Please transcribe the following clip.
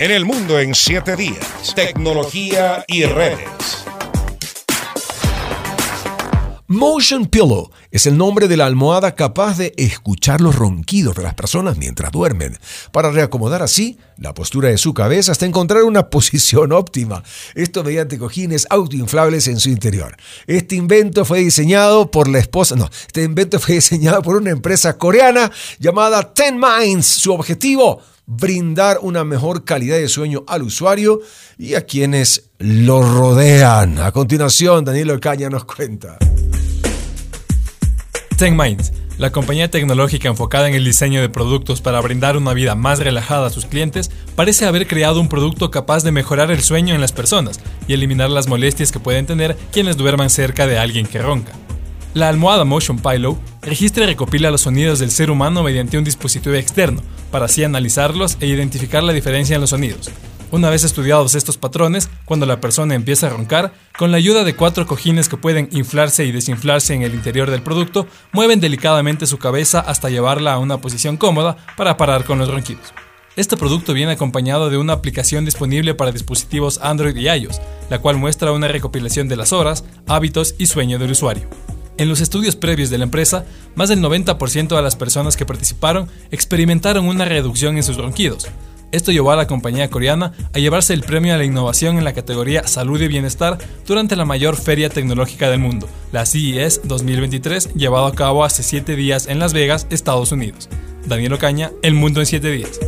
En el mundo en 7 días. Tecnología y redes. Motion Pillow es el nombre de la almohada capaz de escuchar los ronquidos de las personas mientras duermen, para reacomodar así la postura de su cabeza hasta encontrar una posición óptima. Esto mediante cojines autoinflables en su interior. Este invento fue diseñado por la esposa, no, este invento fue diseñado por una empresa coreana llamada Ten Minds. Su objetivo, brindar una mejor calidad de sueño al usuario y a quienes lo rodean. A continuación, Daniel Ocaña nos cuenta. TechMinds, la compañía tecnológica enfocada en el diseño de productos para brindar una vida más relajada a sus clientes, parece haber creado un producto capaz de mejorar el sueño en las personas y eliminar las molestias que pueden tener quienes duerman cerca de alguien que ronca. La almohada Motion Pillow registra y recopila los sonidos del ser humano mediante un dispositivo externo, para así analizarlos e identificar la diferencia en los sonidos. Una vez estudiados estos patrones, cuando la persona empieza a roncar, con la ayuda de cuatro cojines que pueden inflarse y desinflarse en el interior del producto, mueven delicadamente su cabeza hasta llevarla a una posición cómoda para parar con los ronquidos. Este producto viene acompañado de una aplicación disponible para dispositivos Android y iOS, la cual muestra una recopilación de las horas, hábitos y sueño del usuario. En los estudios previos de la empresa, más del 90% de las personas que participaron experimentaron una reducción en sus ronquidos, esto llevó a la compañía coreana a llevarse el premio a la innovación en la categoría Salud y Bienestar durante la mayor feria tecnológica del mundo, la CES 2023, llevado a cabo hace 7 días en Las Vegas, Estados Unidos. Daniel Ocaña, El Mundo en 7 días.